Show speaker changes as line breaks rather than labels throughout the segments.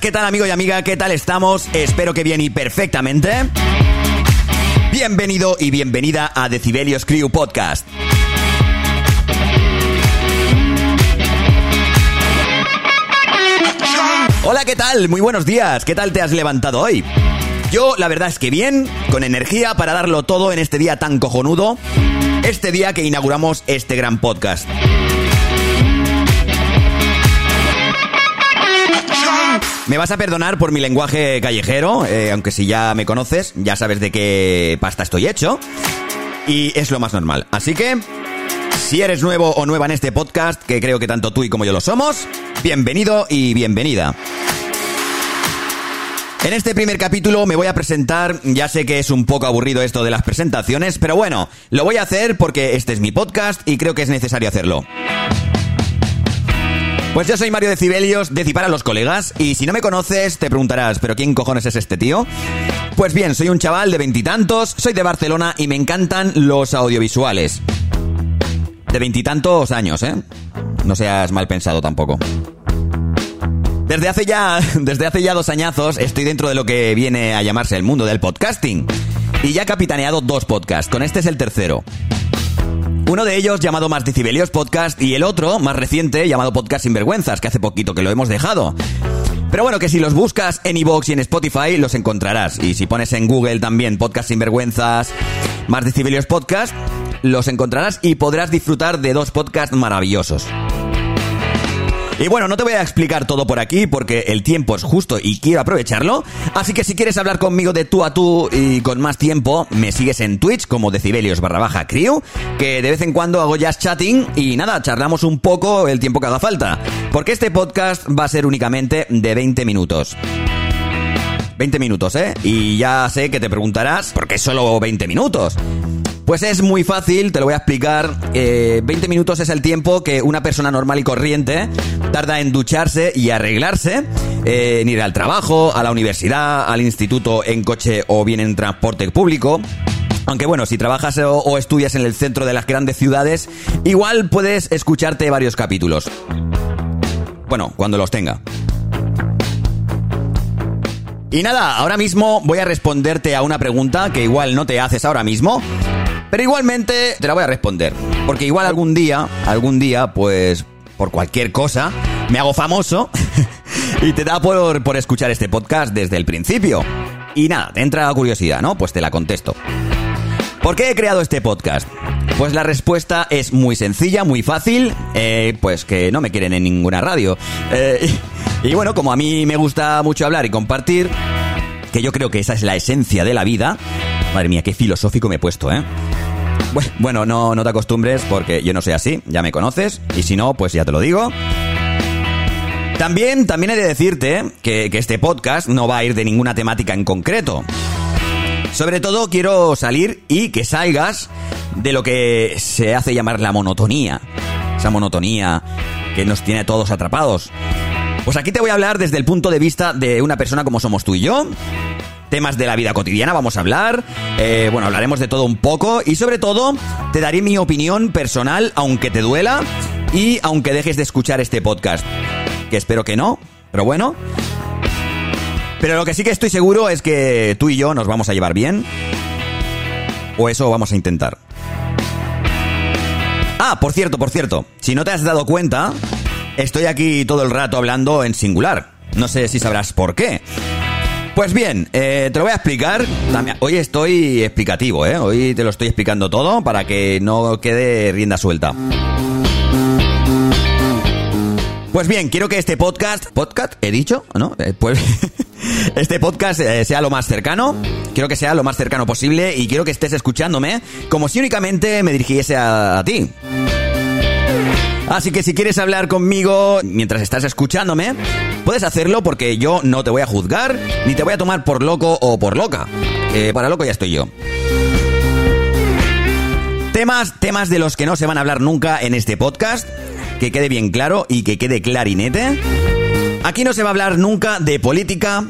¿qué tal amigo y amiga? ¿Qué tal estamos? Espero que bien y perfectamente. Bienvenido y bienvenida a Decibelios Crew Podcast. Hola, ¿qué tal? Muy buenos días. ¿Qué tal te has levantado hoy? Yo, la verdad es que bien, con energía para darlo todo en este día tan cojonudo, este día que inauguramos este gran podcast. Me vas a perdonar por mi lenguaje callejero, eh, aunque si ya me conoces, ya sabes de qué pasta estoy hecho. Y es lo más normal. Así que, si eres nuevo o nueva en este podcast, que creo que tanto tú y como yo lo somos, bienvenido y bienvenida. En este primer capítulo me voy a presentar, ya sé que es un poco aburrido esto de las presentaciones, pero bueno, lo voy a hacer porque este es mi podcast y creo que es necesario hacerlo. Pues yo soy Mario de Cibelios, de Cipar a los colegas, y si no me conoces, te preguntarás, ¿pero quién cojones es este tío? Pues bien, soy un chaval de veintitantos, soy de Barcelona y me encantan los audiovisuales. De veintitantos años, ¿eh? No seas mal pensado tampoco. Desde hace ya, desde hace ya dos añazos estoy dentro de lo que viene a llamarse el mundo del podcasting. Y ya he capitaneado dos podcasts, con este es el tercero. Uno de ellos llamado Más Decibelios Podcast y el otro, más reciente, llamado Podcast Sinvergüenzas, que hace poquito que lo hemos dejado. Pero bueno, que si los buscas en iVoox y en Spotify, los encontrarás. Y si pones en Google también Podcast Sinvergüenzas, Más Decibelios Podcast, los encontrarás y podrás disfrutar de dos podcasts maravillosos. Y bueno, no te voy a explicar todo por aquí porque el tiempo es justo y quiero aprovecharlo. Así que si quieres hablar conmigo de tú a tú y con más tiempo, me sigues en Twitch como decibelios barra baja crew, que de vez en cuando hago jazz chatting y nada, charlamos un poco el tiempo que haga falta. Porque este podcast va a ser únicamente de 20 minutos. 20 minutos, ¿eh? Y ya sé que te preguntarás, ¿por qué solo 20 minutos? Pues es muy fácil, te lo voy a explicar. Eh, 20 minutos es el tiempo que una persona normal y corriente tarda en ducharse y arreglarse, eh, en ir al trabajo, a la universidad, al instituto en coche o bien en transporte público. Aunque bueno, si trabajas o, o estudias en el centro de las grandes ciudades, igual puedes escucharte varios capítulos. Bueno, cuando los tenga. Y nada, ahora mismo voy a responderte a una pregunta que igual no te haces ahora mismo, pero igualmente te la voy a responder. Porque igual algún día, algún día, pues por cualquier cosa, me hago famoso y te da por, por escuchar este podcast desde el principio. Y nada, te entra la curiosidad, ¿no? Pues te la contesto. ¿Por qué he creado este podcast? Pues la respuesta es muy sencilla, muy fácil, eh, pues que no me quieren en ninguna radio. Eh, y, y bueno, como a mí me gusta mucho hablar y compartir, que yo creo que esa es la esencia de la vida. Madre mía, qué filosófico me he puesto, ¿eh? Bu- Bueno, no, no te acostumbres porque yo no soy así, ya me conoces, y si no, pues ya te lo digo. También, también he de decirte que, que este podcast no va a ir de ninguna temática en concreto. Sobre todo quiero salir y que salgas de lo que se hace llamar la monotonía. Esa monotonía que nos tiene a todos atrapados. Pues aquí te voy a hablar desde el punto de vista de una persona como somos tú y yo. Temas de la vida cotidiana vamos a hablar. Eh, bueno, hablaremos de todo un poco y sobre todo te daré mi opinión personal, aunque te duela y aunque dejes de escuchar este podcast. Que espero que no, pero bueno. Pero lo que sí que estoy seguro es que tú y yo nos vamos a llevar bien. O eso vamos a intentar. Ah, por cierto, por cierto. Si no te has dado cuenta, estoy aquí todo el rato hablando en singular. No sé si sabrás por qué. Pues bien, eh, te lo voy a explicar. Hoy estoy explicativo, ¿eh? Hoy te lo estoy explicando todo para que no quede rienda suelta. Pues bien, quiero que este podcast... ¿Podcast? ¿He dicho? ¿No? Eh, pues... este podcast eh, sea lo más cercano. Quiero que sea lo más cercano posible y quiero que estés escuchándome como si únicamente me dirigiese a, a ti. Así que si quieres hablar conmigo mientras estás escuchándome, puedes hacerlo porque yo no te voy a juzgar ni te voy a tomar por loco o por loca. Que para loco ya estoy yo. Temas, temas de los que no se van a hablar nunca en este podcast. Que quede bien claro y que quede clarinete. Aquí no se va a hablar nunca de política,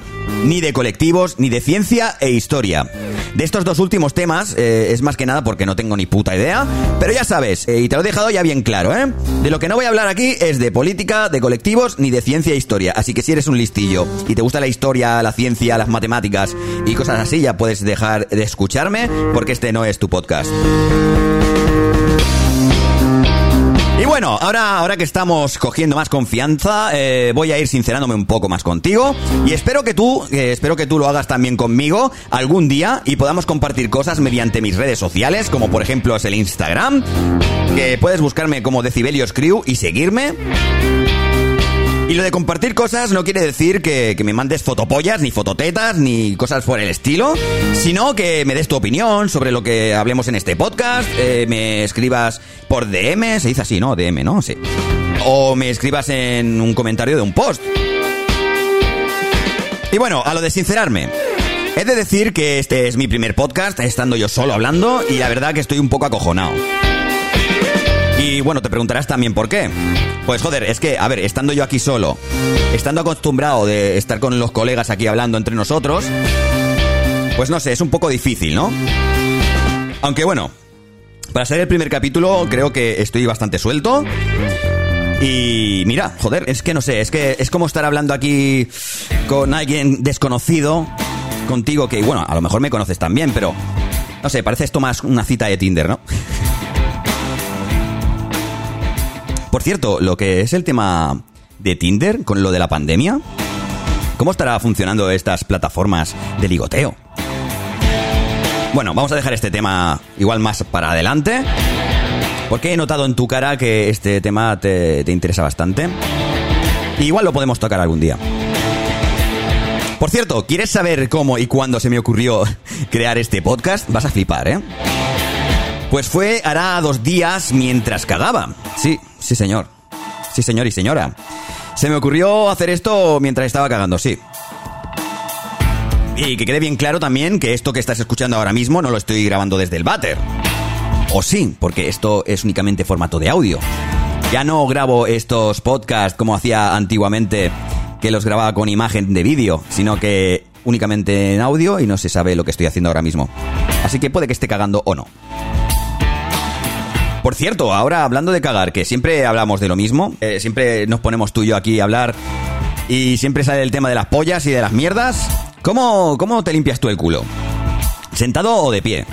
ni de colectivos, ni de ciencia e historia. De estos dos últimos temas eh, es más que nada porque no tengo ni puta idea, pero ya sabes, eh, y te lo he dejado ya bien claro, ¿eh? De lo que no voy a hablar aquí es de política, de colectivos, ni de ciencia e historia. Así que si eres un listillo y te gusta la historia, la ciencia, las matemáticas y cosas así, ya puedes dejar de escucharme porque este no es tu podcast. Y bueno, ahora, ahora que estamos cogiendo más confianza, eh, voy a ir sincerándome un poco más contigo y espero que tú, espero que tú lo hagas también conmigo algún día y podamos compartir cosas mediante mis redes sociales, como por ejemplo es el Instagram, que puedes buscarme como Decibelios Crew y seguirme. Y lo de compartir cosas no quiere decir que, me mandes fotopollas, ni fototetas, ni cosas por el estilo, sino que me des tu opinión sobre lo que hablemos en este podcast, eh, me escribas por DM, se dice así, ¿no? DM, ¿no? Sí. O me escribas en un comentario de un post. Y bueno, a lo de sincerarme. He de decir que este es mi primer podcast, estando yo solo hablando, y la verdad que estoy un poco acojonado. Bueno, te preguntarás también por qué. Pues joder, es que, a ver, estando yo aquí solo, estando acostumbrado de estar con los colegas aquí hablando entre nosotros, pues no sé, es un poco difícil, ¿no? Aunque bueno, para ser el primer capítulo creo que estoy bastante suelto. Y mira, joder, es que no sé, es que es como estar hablando aquí con alguien desconocido, contigo que, bueno, a lo mejor me conoces también, pero no sé, parece esto más una cita de Tinder, ¿no? Por cierto, lo que es el tema de Tinder con lo de la pandemia, ¿cómo estará funcionando estas plataformas de ligoteo? Bueno, vamos a dejar este tema igual más para adelante, porque he notado en tu cara que este tema te, interesa bastante. igual lo podemos tocar algún día. Por cierto, ¿quieres saber cómo y cuándo se me ocurrió crear este podcast? Vas a flipar, ¿eh? Pues fue hará dos días mientras cagaba. Sí, Sí, señor. Sí, señor y señora. Se me ocurrió hacer esto mientras estaba cagando, sí. Y que quede bien claro también que esto que estás escuchando ahora mismo no lo estoy grabando desde el váter. O sí, porque esto es únicamente formato de audio. Ya no grabo estos podcasts como hacía antiguamente, que los grababa con imagen de vídeo, sino que únicamente en audio y no se sabe lo que estoy haciendo ahora mismo. Así que puede que esté cagando o no. Por cierto, ahora hablando de cagar, que siempre hablamos de lo mismo, eh, siempre nos ponemos tú y yo aquí a hablar y siempre sale el tema de las pollas y de las mierdas. ¿Cómo, cómo te limpias tú el culo? ¿Sentado o de pie?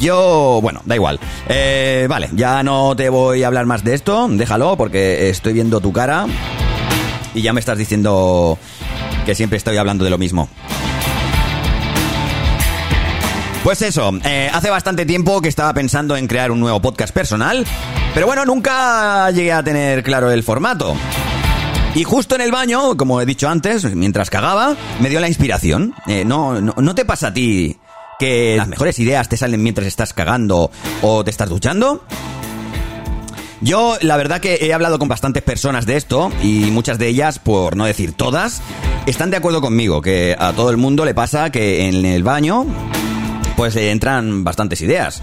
Yo, bueno, da igual. Eh, vale, ya no te voy a hablar más de esto, déjalo porque estoy viendo tu cara y ya me estás diciendo que siempre estoy hablando de lo mismo. Pues eso, eh, hace bastante tiempo que estaba pensando en crear un nuevo podcast personal, pero bueno, nunca llegué a tener claro el formato. Y justo en el baño, como he dicho antes, mientras cagaba, me dio la inspiración. Eh, no, no, ¿No te pasa a ti que las mejores ideas te salen mientras estás cagando o te estás duchando? Yo, la verdad que he hablado con bastantes personas de esto y muchas de ellas, por no decir todas, están de acuerdo conmigo, que a todo el mundo le pasa que en el baño pues le entran bastantes ideas.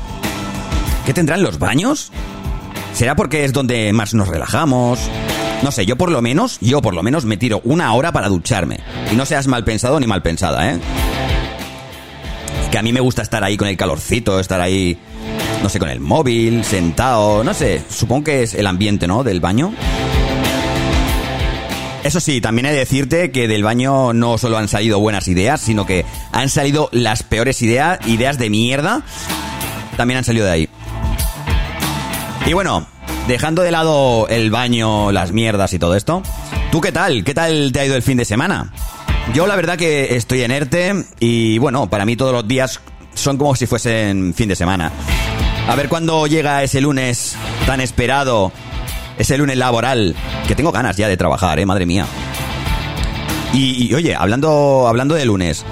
¿Qué tendrán los baños? ¿Será porque es donde más nos relajamos? No sé, yo por lo menos, yo por lo menos me tiro una hora para ducharme. Y no seas mal pensado ni mal pensada, ¿eh? Que a mí me gusta estar ahí con el calorcito, estar ahí, no sé, con el móvil, sentado, no sé, supongo que es el ambiente, ¿no? Del baño. Eso sí, también he de decirte que del baño no solo han salido buenas ideas, sino que han salido las peores ideas, ideas de mierda, también han salido de ahí. Y bueno, dejando de lado el baño, las mierdas y todo esto, ¿tú qué tal? ¿Qué tal te ha ido el fin de semana? Yo la verdad que estoy en ERTE y bueno, para mí todos los días son como si fuesen fin de semana. A ver cuándo llega ese lunes tan esperado ese lunes laboral, que tengo ganas ya de trabajar, eh, madre mía. Y, oye, hablando, hablando de lunes,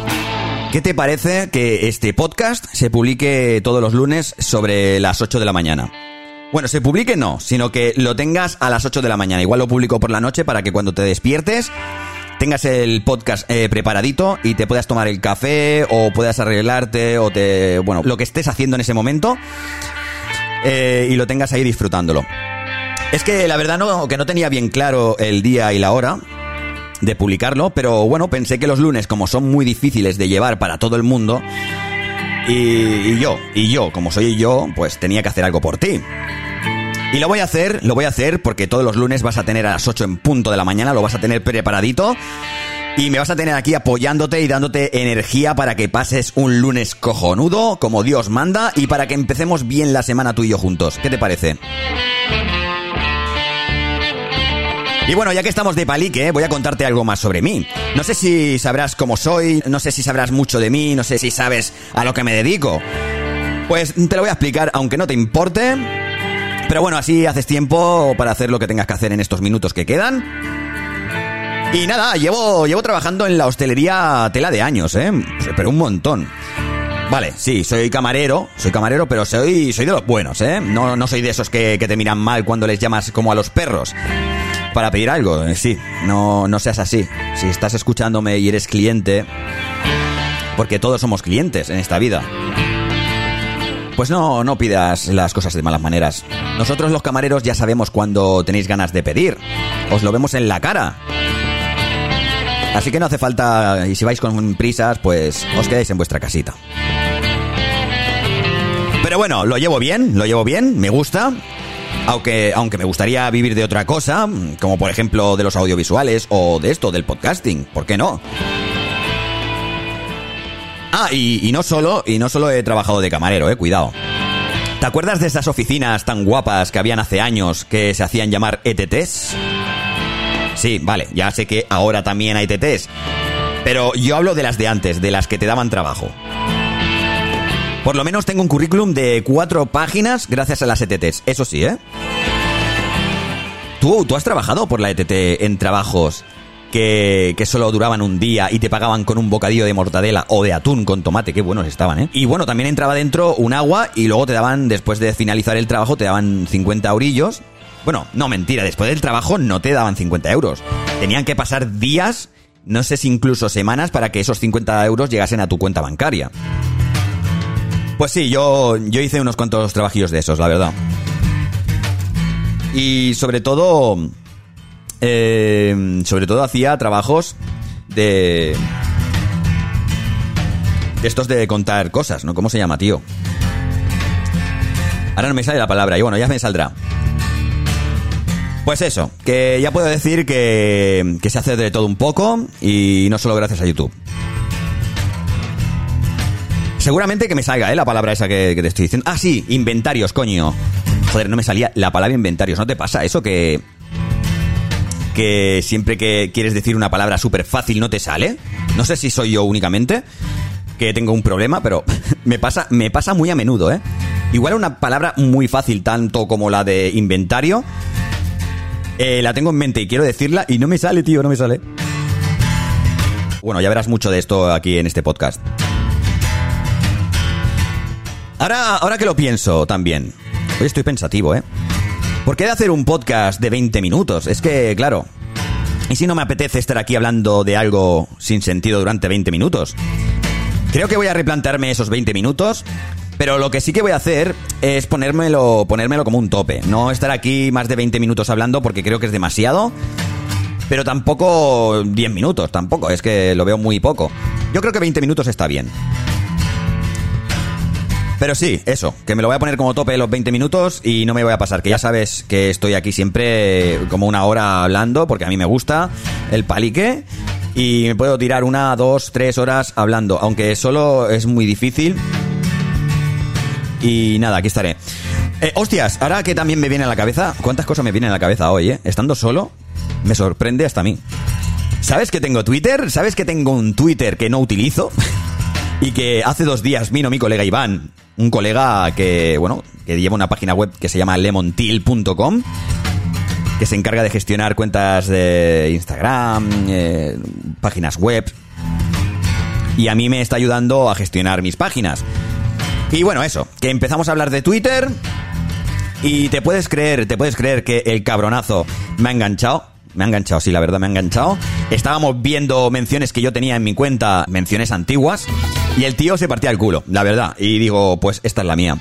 ¿qué te parece que este podcast se publique todos los lunes sobre las 8 de la mañana? Bueno, se publique no, sino que lo tengas a las 8 de la mañana. Igual lo publico por la noche para que cuando te despiertes tengas el podcast eh, preparadito y te puedas tomar el café o puedas arreglarte o te... Bueno, lo que estés haciendo en ese momento eh, y lo tengas ahí disfrutándolo. Es que la verdad no, que no tenía bien claro el día y la hora. de publicarlo, pero bueno, pensé que los lunes, como son muy difíciles de llevar para todo el mundo, y, yo, y yo, como soy yo, pues tenía que hacer algo por ti. Y lo voy a hacer, lo voy a hacer porque todos los lunes vas a tener a las 8 en punto de la mañana, lo vas a tener preparadito. Y me vas a tener aquí apoyándote y dándote energía para que pases un lunes cojonudo, como Dios manda, y para que empecemos bien la semana tú y yo juntos. ¿Qué te parece? Y bueno, ya que estamos de palique, voy a contarte algo más sobre mí. No sé si sabrás cómo soy, no sé si sabrás mucho de mí, no sé si sabes a lo que me dedico. Pues te lo voy a explicar, aunque no te importe. Pero bueno, así haces tiempo para hacer lo que tengas que hacer en estos minutos que quedan. Y nada, llevo, llevo trabajando en la hostelería tela de años, ¿eh? Pero un montón. Vale, sí, soy camarero, soy camarero, pero soy, soy de los buenos, ¿eh? No, no soy de esos que, que te miran mal cuando les llamas como a los perros para pedir algo. Sí, no, no seas así. Si estás escuchándome y eres cliente, porque todos somos clientes en esta vida. Pues no, no pidas las cosas de malas maneras. Nosotros los camareros ya sabemos cuando tenéis ganas de pedir. Os lo vemos en la cara. Así que no hace falta, y si vais con prisas, pues os quedáis en vuestra casita. Pero bueno, lo llevo bien, lo llevo bien, me gusta. Aunque, aunque me gustaría vivir de otra cosa, como por ejemplo de los audiovisuales o de esto, del podcasting, ¿por qué no? Ah, y, no solo, y no solo he trabajado de camarero, eh, cuidado. ¿Te acuerdas de esas oficinas tan guapas que habían hace años que se hacían llamar ETTs? Sí, vale, ya sé que ahora también hay TTs. Pero yo hablo de las de antes, de las que te daban trabajo. Por lo menos tengo un currículum de cuatro páginas gracias a las ETTs. Eso sí, ¿eh? ¿Tú, tú has trabajado por la ETT en trabajos que, que, solo duraban un día y te pagaban con un bocadillo de mortadela o de atún con tomate, qué buenos estaban, ¿eh? Y bueno, también entraba dentro un agua y luego te daban, después de finalizar el trabajo, te daban 50 orillos bueno, no, mentira, después del trabajo no te daban 50 euros. Tenían que pasar días, no sé si incluso semanas, para que esos 50 euros llegasen a tu cuenta bancaria. Pues sí, yo, yo hice unos cuantos trabajillos de esos, la verdad. Y sobre todo... Eh, sobre todo hacía trabajos de... De estos de contar cosas, ¿no? ¿Cómo se llama, tío? Ahora no me sale la palabra, y bueno, ya me saldrá. Pues eso, que ya puedo decir que, que se hace de todo un poco y no solo gracias a YouTube. Seguramente que me salga, ¿eh? La palabra esa que, te estoy diciendo. Ah, sí, inventarios, coño. Joder, no me salía la palabra inventarios. ¿No te pasa eso que... Que siempre que quieres decir una palabra súper fácil no te sale? No sé si soy yo únicamente que tengo un problema, pero me pasa, me pasa muy a menudo, ¿eh? Igual una palabra muy fácil, tanto como la de inventario, eh, la tengo en mente y quiero decirla y no me sale, tío, no me sale. Bueno, ya verás mucho de esto aquí en este podcast. Ahora, ahora que lo pienso también. Hoy estoy pensativo, ¿eh? ¿Por qué de hacer un podcast de 20 minutos? Es que, claro. ¿Y si no me apetece estar aquí hablando de algo sin sentido durante 20 minutos? Creo que voy a replantearme esos 20 minutos pero lo que sí que voy a hacer es ponérmelo, ponérmelo como un tope. No estar aquí más de 20 minutos hablando porque creo que es demasiado. Pero tampoco 10 minutos, tampoco. Es que lo veo muy poco. Yo creo que 20 minutos está bien. Pero sí, eso, que me lo voy a poner como tope los 20 minutos y no me voy a pasar, que ya sabes que estoy aquí siempre como una hora hablando, porque a mí me gusta el palique y me puedo tirar una, dos, tres horas hablando, aunque solo es muy difícil y nada, aquí estaré. Eh, hostias, ahora que también me viene a la cabeza, ¿cuántas cosas me vienen a la cabeza hoy, eh? Estando solo, me sorprende hasta a mí. ¿Sabes que tengo Twitter? ¿Sabes que tengo un Twitter que no utilizo? y que hace dos días vino mi colega Iván, un colega que, bueno, que lleva una página web que se llama lemontil.com, que se encarga de gestionar cuentas de Instagram, eh, páginas web. Y a mí me está ayudando a gestionar mis páginas. Y bueno, eso, que empezamos a hablar de Twitter. Y te puedes creer, te puedes creer que el cabronazo me ha enganchado. Me ha enganchado, sí, la verdad me ha enganchado. Estábamos viendo menciones que yo tenía en mi cuenta, menciones antiguas, y el tío se partía el culo, la verdad. Y digo, pues esta es la mía.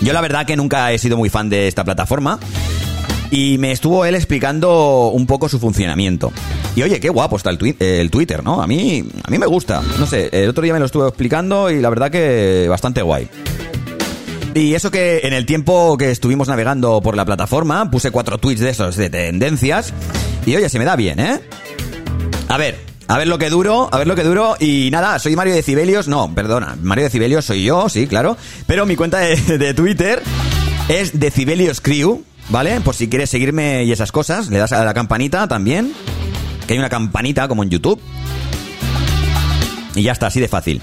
Yo la verdad que nunca he sido muy fan de esta plataforma. Y me estuvo él explicando un poco su funcionamiento. Y oye, qué guapo está el, el Twitter, ¿no? A mí, a mí me gusta. No sé, el otro día me lo estuvo explicando y la verdad que bastante guay. Y eso que en el tiempo que estuvimos navegando por la plataforma, puse cuatro tweets de esos de tendencias. Y oye, se me da bien, ¿eh? A ver, a ver lo que duro, a ver lo que duro. Y nada, soy Mario de Cibelios. No, perdona, Mario de Cibelios soy yo, sí, claro. Pero mi cuenta de, Twitter es de Cibelios Crew, ¿vale? Por si quieres seguirme y esas cosas, le das a la campanita también. Que hay una campanita como en YouTube. Y ya está, así de fácil.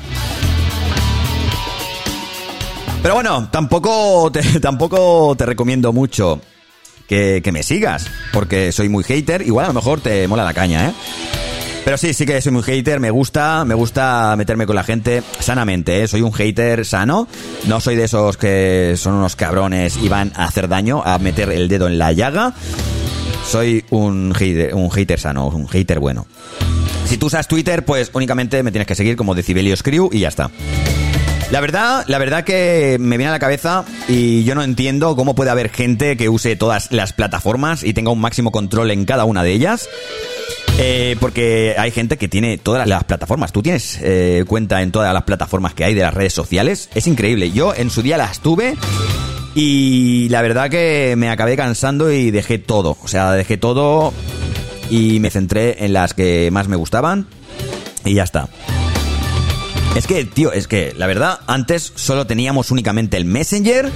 Pero bueno, tampoco te, tampoco te recomiendo mucho que, me sigas, porque soy muy hater. Igual a lo mejor te mola la caña, ¿eh? Pero sí, sí que soy muy hater, me gusta, me gusta meterme con la gente sanamente, ¿eh? Soy un hater sano, no soy de esos que son unos cabrones y van a hacer daño, a meter el dedo en la llaga. Soy un hater, un hater sano, un hater bueno. Si tú usas Twitter, pues únicamente me tienes que seguir como Decibelios Crew y ya está. La verdad, la verdad que me viene a la cabeza y yo no entiendo cómo puede haber gente que use todas las plataformas y tenga un máximo control en cada una de ellas. Eh, porque hay gente que tiene todas las plataformas. Tú tienes eh, cuenta en todas las plataformas que hay de las redes sociales. Es increíble. Yo en su día las tuve y la verdad que me acabé cansando y dejé todo. O sea, dejé todo y me centré en las que más me gustaban y ya está. Es que, tío, es que la verdad, antes solo teníamos únicamente el Messenger,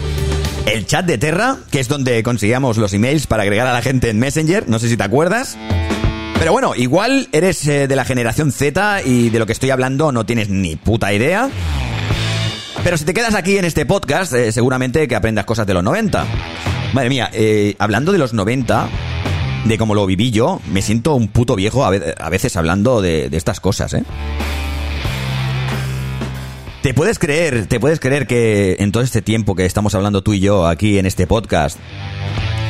el chat de Terra, que es donde conseguíamos los emails para agregar a la gente en Messenger, no sé si te acuerdas. Pero bueno, igual eres eh, de la generación Z y de lo que estoy hablando no tienes ni puta idea. Pero si te quedas aquí en este podcast, eh, seguramente que aprendas cosas de los 90. Madre mía, eh, hablando de los 90, de cómo lo viví yo, me siento un puto viejo a, veces hablando de, de estas cosas, ¿eh? ¿Te puedes creer, te puedes creer que en todo este tiempo que estamos hablando tú y yo aquí en este podcast,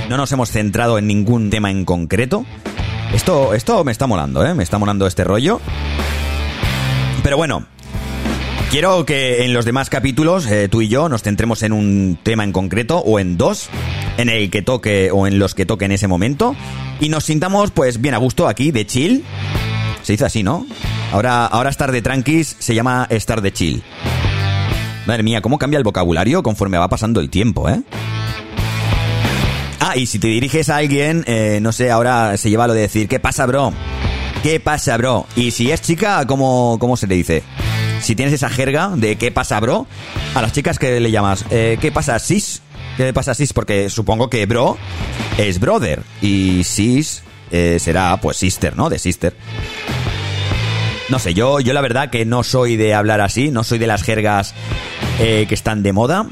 no nos hemos centrado en ningún tema en concreto? Esto, esto me está molando, ¿eh? Me está molando este rollo. Pero bueno, quiero que en los demás capítulos eh, tú y yo nos centremos en un tema en concreto o en dos, en el que toque o en los que toque en ese momento, y nos sintamos pues bien a gusto aquí de chill. Se dice así, ¿no? Ahora, ahora estar de tranquis se llama estar de chill. Madre mía, cómo cambia el vocabulario conforme va pasando el tiempo, ¿eh? Ah, y si te diriges a alguien, eh, no sé, ahora se lleva lo de decir, ¿qué pasa, bro? ¿Qué pasa, bro? Y si es chica, ¿cómo, cómo se le dice? Si tienes esa jerga de ¿qué pasa, bro? A las chicas, ¿qué le llamas? Eh, ¿Qué pasa, sis? ¿Qué pasa, sis? Porque supongo que bro es brother y sis eh, será, pues, sister, ¿no? De sister. No sé, yo, yo la verdad que no soy de hablar así, no soy de las jergas eh, que están de moda.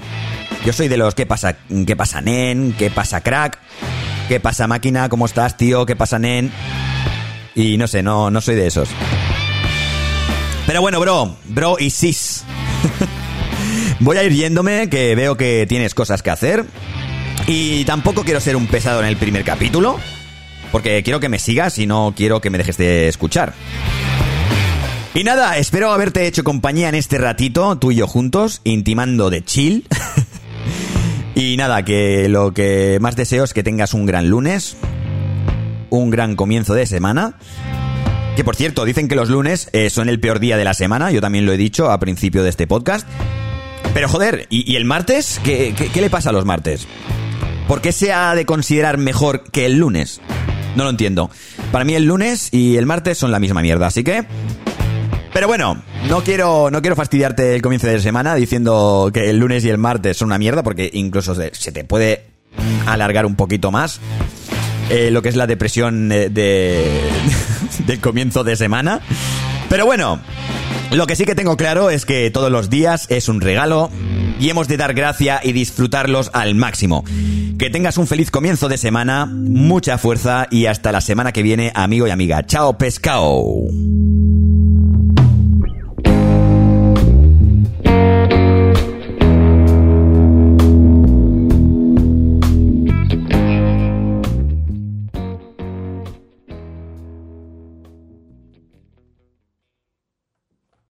Yo soy de los ¿qué pasa? ¿Qué pasa, nen? ¿Qué pasa, crack? ¿Qué pasa, máquina? ¿Cómo estás, tío? ¿Qué pasa, nen? Y no sé, no, no soy de esos. Pero bueno, bro, bro y sis. Voy a ir yéndome, que veo que tienes cosas que hacer. Y tampoco quiero ser un pesado en el primer capítulo, porque quiero que me sigas y no quiero que me dejes de escuchar. Y nada, espero haberte hecho compañía en este ratito, tú y yo juntos, intimando de chill. y nada, que lo que más deseo es que tengas un gran lunes, un gran comienzo de semana. Que por cierto, dicen que los lunes eh, son el peor día de la semana, yo también lo he dicho a principio de este podcast. Pero joder, ¿y, el martes? ¿Qué, qué le pasa a los martes? ¿Por qué se ha de considerar mejor que el lunes? No lo entiendo. Para mí el lunes y el martes son la misma mierda, así que pero bueno, no quiero, no quiero fastidiarte el comienzo de semana diciendo que el lunes y el martes son una mierda, porque incluso se, te puede alargar un poquito más eh, lo que es la depresión de, del comienzo de semana. Pero bueno, lo que sí que tengo claro es que todos los días es un regalo y hemos de dar gracia y disfrutarlos al máximo. Que tengas un feliz comienzo de semana, mucha fuerza y hasta la semana que viene, amigo y amiga. Chao, pescado.